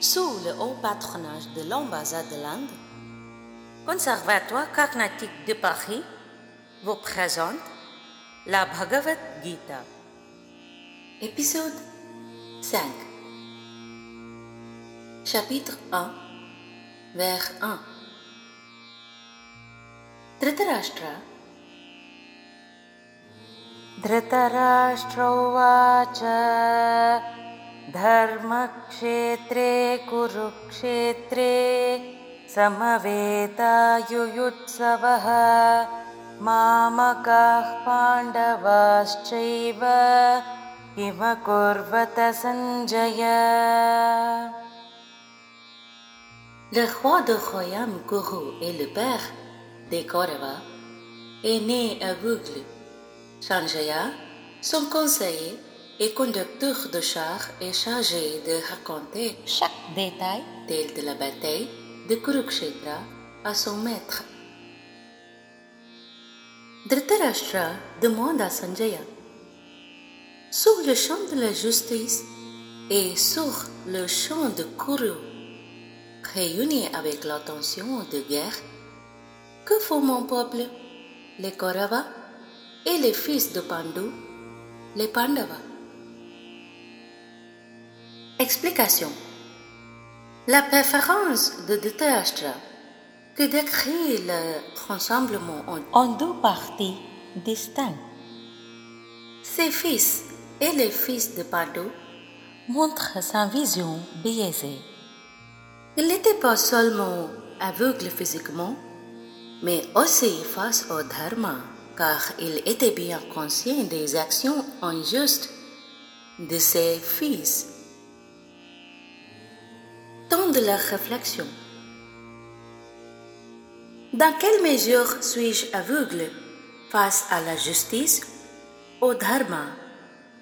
sous le haut patronage de l'ambassade de l'Inde, Conservatoire Carnatique de Paris vous présente la Bhagavad Gita. Épisode 5 Chapitre 1 Vers 1 Dhritarashtra. Dhritarashtra धर्मक्षेत्रे कुरुक्षेत्रे समवेतायुयुत्सवः मामकाः पाण्डवाश्चैव Sanjay Le roi Kuru et le père des Kauravas est né aveugle. Sanjaya, son conseiller et conducteur de char, est chargé de raconter Chaque détail tel de la bataille de Kurukshetra à son maître. Dhritarashtra demande à Sanjaya Sur le champ de la justice et sur le champ de Kuru, réunis avec l'intention de guerre, que font mon peuple, les Kauravas et les fils de Pandu, les Pandavas? Explication La préférence de Dhritarashtra que décrit le rassemblement en deux parties distinctes ses fils et les fils de Pandu, montre sa vision biaisée. il n'était pas seulement aveugle physiquement, mais aussi face au dharma, car il était bien conscient des actions injustes de ses fils Temps de la réflexion. Dans quelle mesure suis-je aveugle face à la justice, au dharma,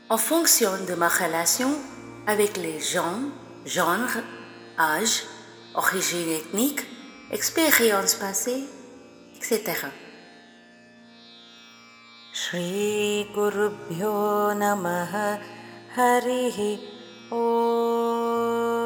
en fonction de ma relation avec les gens, genre, âge, origine ethnique, expérience passée, etc. श्रीगुरुभ्यो नमः हरिः ॐ